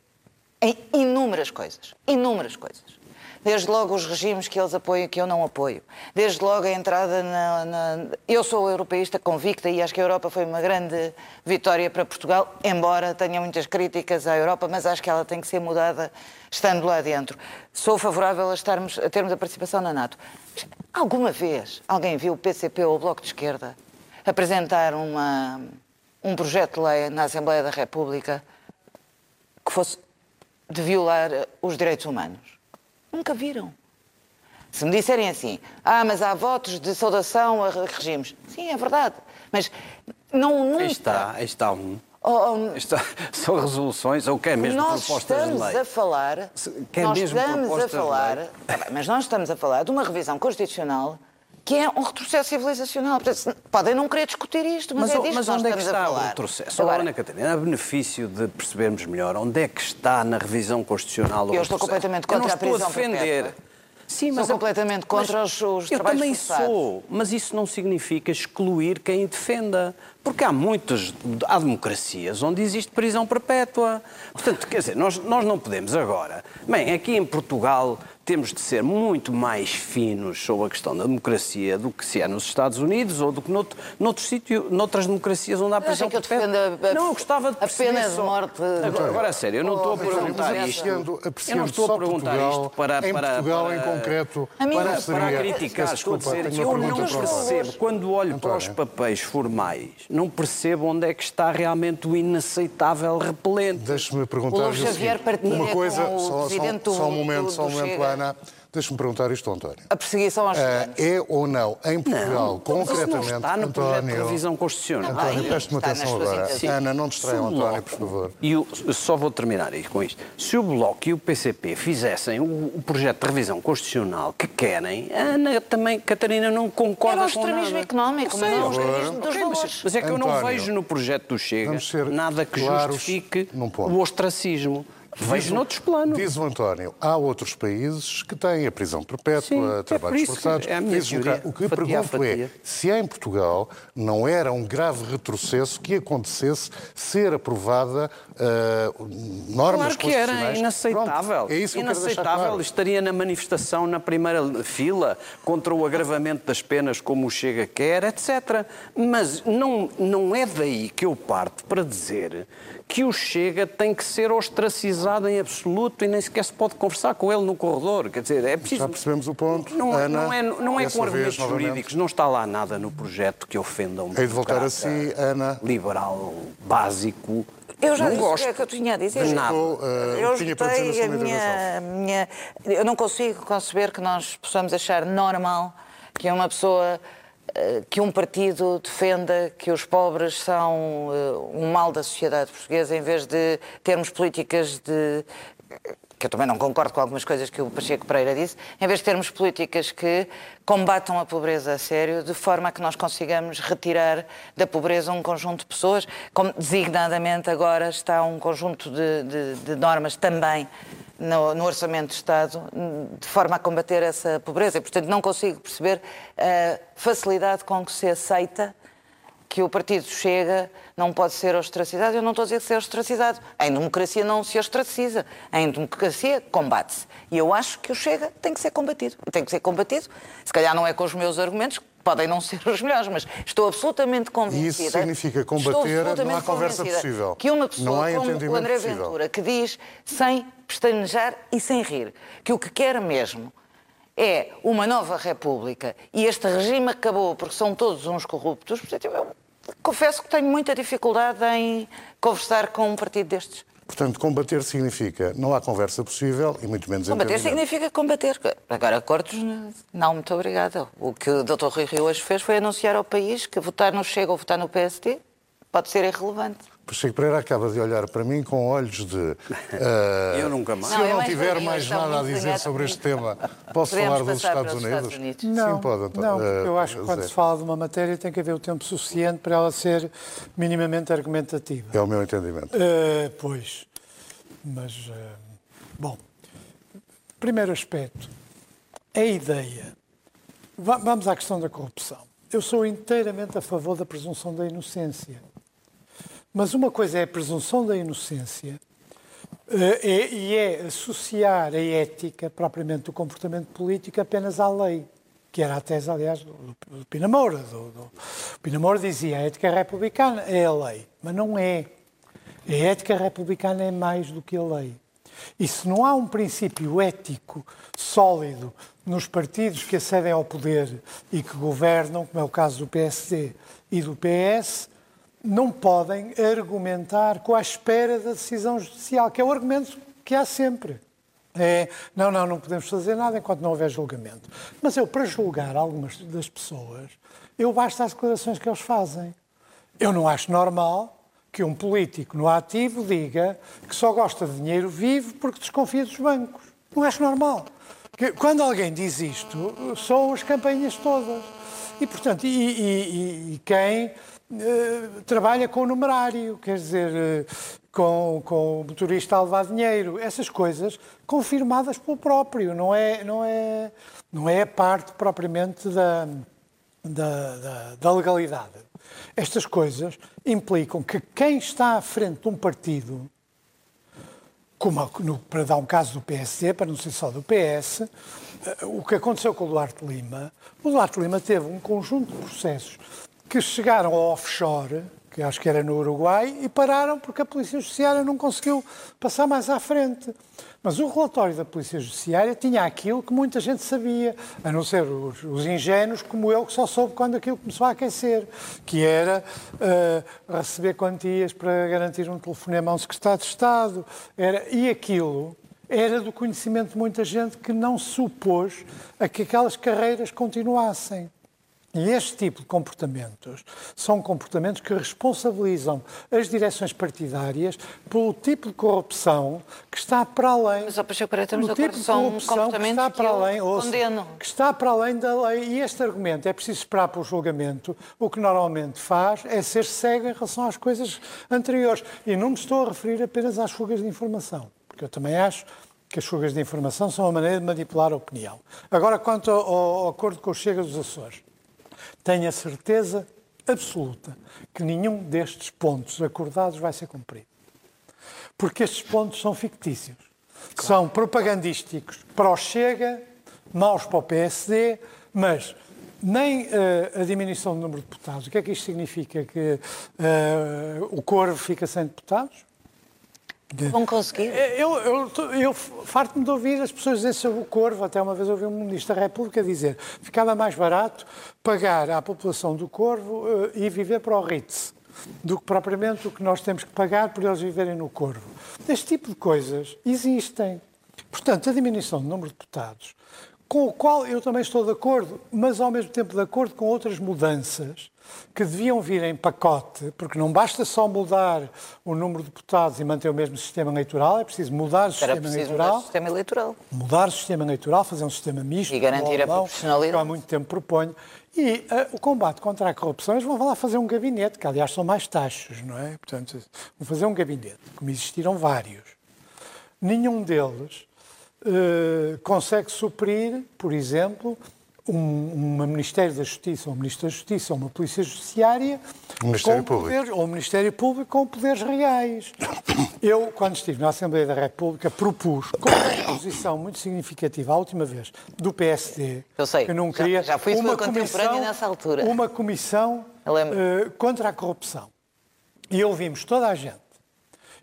em inúmeras coisas. Inúmeras coisas. Desde logo os regimes que eles apoiam e que eu não apoio. Desde logo a entrada na, na, Eu sou europeísta convicta e acho que a Europa foi uma grande vitória para Portugal, embora tenha muitas críticas à Europa, mas acho que ela tem que ser mudada estando lá dentro. Sou favorável a, estarmos, a termos a participação na NATO. Alguma vez alguém viu o PCP ou o Bloco de Esquerda apresentar uma, um projeto de lei na Assembleia da República que fosse de violar os direitos humanos. Nunca viram. Se me disserem assim, ah, mas há votos de saudação a regimes. Sim, é verdade. Mas não nunca... Aí está, aí está um. Oh, oh está, <laughs> são resoluções ou quer mesmo nós propostas de lei? Nós estamos a falar... Quer nós mesmo estamos a falar... Mas nós estamos a falar de uma revisão constitucional que é um retrocesso civilizacional. Podem não querer discutir isto, mas, mas é disto mas que nós onde é que está o retrocesso? Agora, Ana Catarina, a benefício de percebermos melhor onde é que está na revisão constitucional o Eu estou completamente contra a prisão a defender. Perpétua. Sim, mas sou completamente contra os, os eu trabalhos também forçados. sou, mas isso não significa excluir quem defenda. Porque há muitas, há democracias onde existe prisão perpétua. Portanto, quer dizer, nós, nós não podemos agora. Bem, aqui em Portugal temos de ser muito mais finos sobre a questão da democracia do que se é nos Estados Unidos ou do que noutro, noutro sítio, noutras democracias onde há prisão perpétua. Não, eu gostava de perceber a pena só... de morte. Agora, agora, a sério, eu não estou a perguntar isto. eu não estou a perguntar Portugal, isto para... Em para, Portugal, para, em concreto, a para, para, para a criticar. Estou a dizer que eu não percebo, quando olho António. para os papéis formais, não percebo onde é que está realmente o inaceitável repelente. Deixe-me perguntar o Xavier uma coisa, só, só, só um momento, só um momento, Ana. Deixe-me perguntar isto, António. A perseguição aos uh, É ou não, em Portugal, não, concretamente, não está no António... de revisão constitucional. António, preste-me atenção agora. Sim. Ana, não distraiam o António, por favor. E eu só vou terminar com isto. Se o Bloco e o PCP fizessem o, o projeto de revisão constitucional que querem, a Ana também, Catarina, não concorda com nada. Era o extremismo económico, mas não o extremismo dos valores. Mas é que António, eu não vejo no projeto do Chega nada que justifique o ostracismo. Vejo noutros planos. Diz o António, há outros países que têm a prisão perpétua, Sim, trabalhos é forçados. É a minha teoria, o que fatia pergunto é, se em Portugal não era um grave retrocesso que acontecesse ser aprovada uh, normas claro que era inaceitável. Pronto, é isso que inaceitável. Claro. Estaria na manifestação na primeira fila contra o agravamento das penas como o Chega quer, etc. Mas não, não é daí que eu parto para dizer que o Chega tem que ser ostracizado em absoluto e nem sequer se pode conversar com ele no corredor. Quer dizer, é preciso. Já percebemos o ponto. Não, Ana, não é, não é com argumentos vez, jurídicos, não está lá nada no projeto que ofenda um Hei de voltar a si, Ana. liberal básico. Eu já não disse gosto o que é que eu tinha a dizer. De nada. Uh, eu tinha para dizer a minha, minha, Eu não consigo conceber que nós possamos achar normal que uma pessoa que um partido defenda que os pobres são um mal da sociedade portuguesa em vez de termos políticas de que eu também não concordo com algumas coisas que o Pacheco Pereira disse, em vez de termos políticas que combatam a pobreza a sério, de forma a que nós consigamos retirar da pobreza um conjunto de pessoas, como designadamente agora está um conjunto de, de, de normas também no, no, Orçamento de Estado de forma a combater essa pobreza. E, portanto, não consigo perceber a facilidade com que se aceita que o partido chega, não pode ser ostracizado. Eu não estou a dizer que seja ostracizado. Em democracia não se ostraciza. Em democracia combate-se. E eu acho que o Chega tem que ser combatido. Tem que ser combatido. Se calhar não é com os meus argumentos, podem não <laughs> ser os melhores, mas estou absolutamente convencida. E isso significa combater, não há conversa possível. Que uma pessoa como o André possível. Ventura, que diz sem pestanejar e sem rir, que o que quer mesmo é uma nova república e este regime acabou porque são todos uns corruptos, eu confesso que tenho muita dificuldade em conversar com um partido destes. Portanto, combater significa não há conversa possível e muito menos Combater significa combater. Agora, acordos, não, muito obrigada. O que o Dr. Rui Rio hoje fez foi anunciar ao país que votar no Chega ou votar no PSD pode ser irrelevante. Pacheco Pereira acaba de olhar para mim com olhos de. Uh, <laughs> eu nunca mais. Se eu não, tiver mais nada a dizer sobre este tema, posso falar dos Estados Unidos? Estados Unidos? Não, Sim, pode. Então, não, uh, eu acho que quando se fala de uma matéria tem que haver o tempo suficiente para ela ser minimamente argumentativa. É o meu entendimento. Uh, pois, mas. bom, primeiro aspecto. A ideia. Vamos à questão da corrupção. Eu sou inteiramente a favor da presunção da inocência. Mas uma coisa é a presunção da inocência uh, e é associar a ética, propriamente do comportamento político, apenas à lei, que era a tese, aliás, do, do Pina Moura. Do, do, dizia a ética republicana é a lei, mas não é. A ética republicana é mais do que a lei. E se não há um princípio ético sólido nos partidos que acedem ao poder e que governam, como é o caso do PSD e do PS, não podem argumentar com a espera da decisão judicial, que é o argumento que há sempre. É, não, não, não podemos fazer nada enquanto não houver julgamento. Mas eu, para julgar algumas das pessoas, eu basta as declarações que eles fazem. Eu não acho normal que um político no ativo diga que só gosta de dinheiro vivo porque desconfia dos bancos. Não acho normal. Quando alguém diz isto, são as campanhas todas. E, portanto, e, e, e quem uh, trabalha com o numerário, quer dizer, uh, com, com o motorista a levar dinheiro, essas coisas confirmadas pelo próprio, não é, não é, não é parte propriamente da, da, da, da legalidade. Estas coisas implicam que quem está à frente de um partido, como no, para dar um caso do PSD, para não ser só do PS, eh, o que aconteceu com o Duarte Lima, o Duarte Lima teve um conjunto de processos que chegaram ao offshore, que acho que era no Uruguai, e pararam porque a Polícia Judiciária não conseguiu passar mais à frente. Mas o relatório da Polícia Judiciária tinha aquilo que muita gente sabia, a não ser os, os ingênuos como eu, que só soube quando aquilo começou a aquecer, que era uh, receber quantias para garantir um telefonema a um secretário de Estado. Era, e aquilo era do conhecimento de muita gente que não supôs a que aquelas carreiras continuassem. E este tipo de comportamentos são comportamentos que responsabilizam as direções partidárias pelo tipo de corrupção que está para além. Mas, Pacheco Pereira, estamos tipo de comportamentos que está para além, ouça, que está para além da lei. E este argumento é preciso esperar para o julgamento. O que normalmente faz é ser cego em relação às coisas anteriores. E não me estou a referir apenas às fugas de informação, porque eu também acho que as fugas de informação são uma maneira de manipular a opinião. Agora, quanto ao, ao acordo com o Chega dos Açores. Tenho a certeza absoluta que nenhum destes pontos acordados vai ser cumprido. Porque estes pontos são fictícios. Claro. São propagandísticos para o Chega, maus para o PSD, mas nem uh, a diminuição do número de deputados. O que é que isto significa? Que uh, o Corvo fica sem deputados? Vão conseguir? É, eu, eu, eu farto-me de ouvir as pessoas dizer sobre o Corvo. Até uma vez ouvi um Ministro da República dizer ficava mais barato pagar à população do Corvo uh, e viver para o Ritz do que propriamente o que nós temos que pagar por eles viverem no Corvo. Este tipo de coisas existem. Portanto, a diminuição do número de deputados, com o qual eu também estou de acordo, mas ao mesmo tempo de acordo com outras mudanças, que deviam vir em pacote, porque não basta só mudar o número de deputados e manter o mesmo sistema eleitoral, é preciso mudar o sistema eleitoral. Mudar o sistema eleitoral. Mudar o sistema eleitoral, fazer um sistema misto. E garantir a proporcionalidade. Que há muito tempo proponho. E uh, o combate contra a corrupção, eles vão lá fazer um gabinete, que aliás são mais taxos, não é? Portanto, vão fazer um gabinete, como existiram vários. Nenhum deles uh, consegue suprir, por exemplo, um, um Ministério da Justiça, ou um Ministro da Justiça, ou uma Polícia Judiciária, um Ministério com poderes, ou um Ministério Público com poderes reais. <coughs> Eu, quando estive na Assembleia da República, propus, com uma posição muito significativa, a última vez, do PSD, eu sei, que não queria já, já fui uma comissão, nessa altura. Uma comissão uh, contra a corrupção. E ouvimos toda a gente.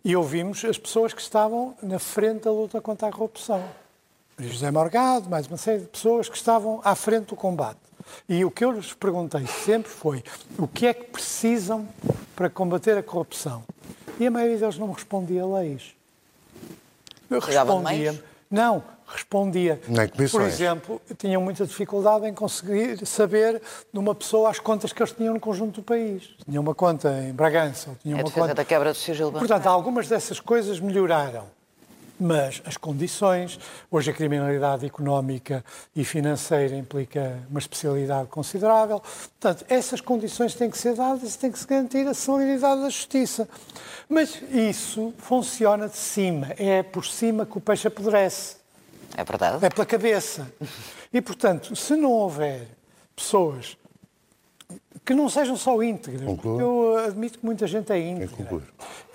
E ouvimos as pessoas que estavam na frente da luta contra a corrupção. José Morgado, mais uma série de pessoas que estavam à frente do combate. E o que eu lhes perguntei sempre foi o que é que precisam para combater a corrupção. E a maioria deles não respondia leis. Respondia. Não, respondia. Por exemplo, tinham muita dificuldade em conseguir saber de uma pessoa as contas que eles tinham no conjunto do país. Tinham uma conta em Bragança, ou tinham é uma conta da quebra do sigilo Portanto, algumas dessas coisas melhoraram mas as condições, hoje a criminalidade económica e financeira implica uma especialidade considerável, portanto, essas condições têm que ser dadas e tem que se garantir a celeridade da justiça. Mas isso funciona de cima, é por cima que o peixe apodrece. É verdade. É pela cabeça. E, portanto, se não houver pessoas que não sejam só íntegras, eu admito que muita gente é íntegra,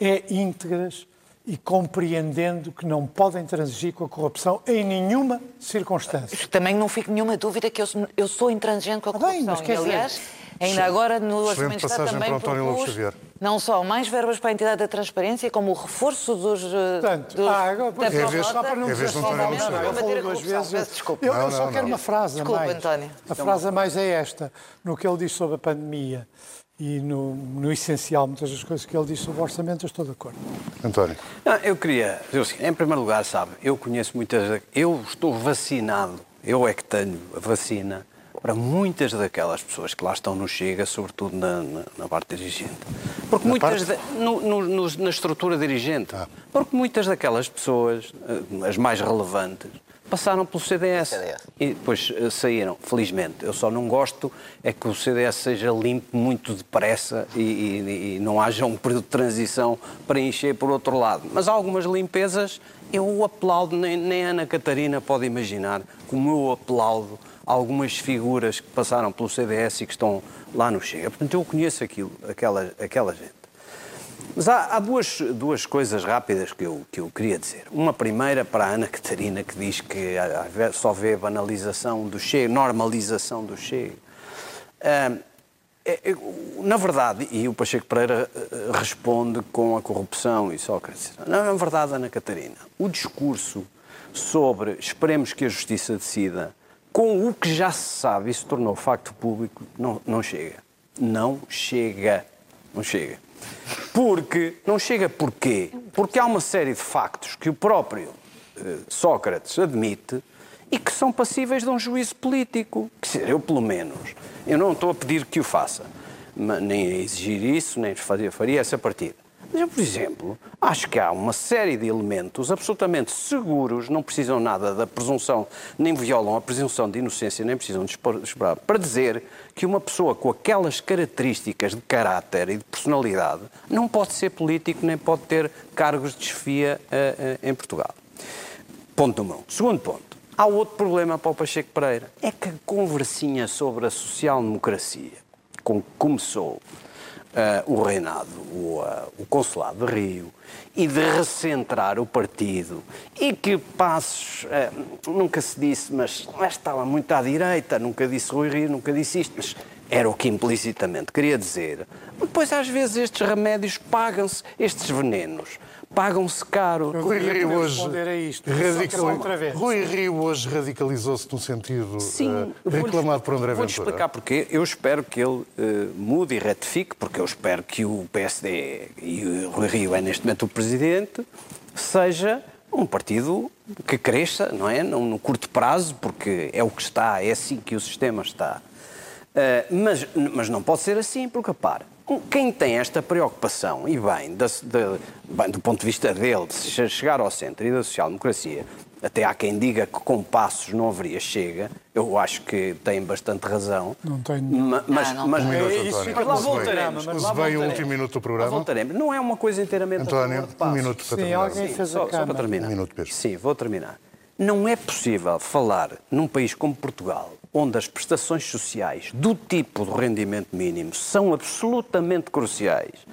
é íntegras e compreendendo que não podem transigir com a corrupção em nenhuma circunstância. Também não fico nenhuma dúvida que eu, eu sou intransigente com a corrupção. Ah, bem, mas quer aliás, dizer, ainda agora no Orçamento está também propus não só mais verbas para a entidade da transparência, como o reforço dos... Eh, Portanto, dos ah, agora, da é vez, só para não dizer só não, eu falo duas vezes. Desculpa. Eu, eu só quero uma frase Desculpa, mais. António. A frase a mais é esta, no que ele diz sobre a pandemia e no, no, essencial, muitas das coisas que ele disse sobre o orçamento, eu estou de acordo. António. Não, eu queria dizer o seguinte, em primeiro lugar, sabe, eu conheço muitas. Eu estou vacinado, eu é que tenho a vacina para muitas daquelas pessoas que lá estão no Chega, sobretudo na, na, na parte dirigente. Porque na muitas. De, no, no, na estrutura dirigente. Ah. Porque muitas daquelas pessoas, eh, as mais relevantes, passaram pelo CDS, CDS, e depois uh, saíram, felizmente. Eu só não gosto é que o CDS seja limpo muito depressa e, e, e não haja um período de transição para encher por outro lado. Mas há algumas limpezas eu aplaudo, nem, nem Ana Catarina pode imaginar como eu aplaudo algumas figuras que passaram pelo CDS e que estão lá no Chega. Portanto, eu conheço aquilo, aquela, aquela gente. Mas há, há, duas, duas coisas rápidas que eu, que eu queria dizer. Uma primeira para a Ana Catarina, que diz que só vê banalização do Chega, normalização do Chega. É, é, na verdade, e o Pacheco Pereira eh, responde com a corrupção e Sócrates. Na, na verdade, Ana Catarina, o discurso sobre esperemos que a justiça decida com o que já se sabe e se tornou facto público, não, não chega. Não chega. Não chega. Porque, não chega porquê? Porque há uma série de factos que o próprio eh, Sócrates admite e que são passíveis de um juízo político. Quer dizer, eu pelo menos, eu não estou a pedir que o faça, nem a exigir isso, nem faria essa partida. Mas eu, por exemplo, acho que há uma série de elementos absolutamente seguros, não precisam nada da presunção, nem violam a presunção de inocência, nem precisam de esperar, para dizer que uma pessoa com aquelas características de caráter e de personalidade não pode ser político, nem pode ter cargos de chefia uh, uh, em Portugal. Ponto número um. Segundo ponto. Há outro problema para o Pacheco Pereira. É que a conversinha sobre a social-democracia, com que começou uh, o reinado, o, uh, o consulado de Rio, e de recentrar o partido, e que Passos, uh, nunca se disse, mas estava muito à direita, nunca disse Rui Rio, nunca disse isto, mas era o que implicitamente queria dizer. Depois, às vezes, estes remédios pagam-se, estes venenos pagam-se caro. Rui Rio hoje, radical... Rui Rio hoje radicalizou-se no sentido Sim, uh, reclamado por André Ventura. Vou explicar porquê. Eu espero que ele uh, mude e retifique, porque eu espero que o PSD e o Rui Rio é neste momento o presidente, seja um partido que cresça, não é? No, no curto prazo, porque é o que está, é assim que o sistema está. Uh, mas, mas não pode ser assim, porque, para, quem tem esta preocupação, e bem, de, de, bem, do ponto de vista dele, de chegar ao centro e da social-democracia, até há quem diga que com passos não haveria chega, eu acho que tem bastante razão. Não tenho. Ma, mas, ah, não mas, um minuto, isso fica lá voltaremos. Mas lá veio o último minuto do programa. voltaremos. Não é uma coisa inteiramente António, um minuto para Sim, terminar. alguém fez Sim, a só, só para terminar. Um minuto, Pedro. Sim, vou terminar. Não é possível falar num país como Portugal, onde as prestações sociais do tipo do rendimento mínimo são absolutamente cruciais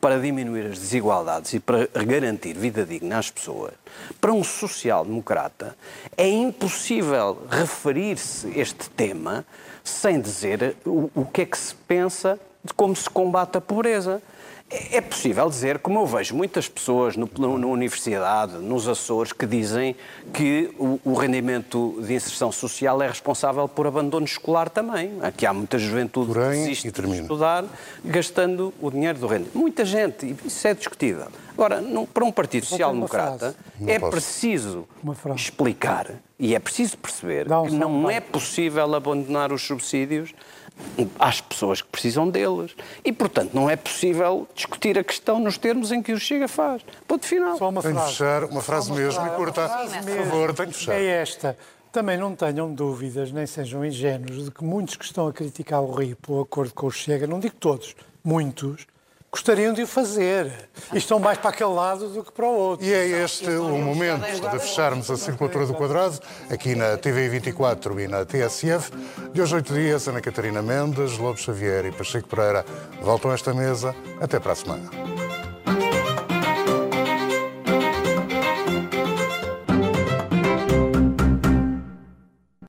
para diminuir as desigualdades e para garantir vida digna às pessoas, para um social-democrata, é impossível referir-se este tema sem dizer o, o que é que se pensa de como se combate a pobreza. É possível dizer, como eu vejo muitas pessoas no, no, na universidade, nos Açores, que dizem que o, o, rendimento de inserção social é responsável por abandono escolar também. Aqui há muita juventude Porém, que desiste de estudar gastando o dinheiro do rendimento. Muita gente, isso é discutível. Agora, não, para um Partido Social-Democrata é preciso explicar e é preciso perceber um que não é possível abandonar os subsídios às pessoas que precisam deles. E, portanto, não é possível discutir a questão nos termos em que o Chega faz. Ponto final. Só uma frase. Tenho de fechar, uma frase uma mesmo frase, e curta. Por favor, tenho de fechar. É esta. Também não tenham dúvidas, nem sejam ingênuos, de que muitos que estão a criticar o Rio pelo acordo com o Chega, não digo todos, muitos, gostariam de o fazer. E estão mais para aquele lado do que para o outro. E é este o momento de fecharmos a circulatura do quadrado, aqui na TV 24 e na TSF. De hoje, oito dias, Ana Catarina Mendes, Lobo Xavier e Pacheco Pereira voltam a esta mesa. Até para a semana.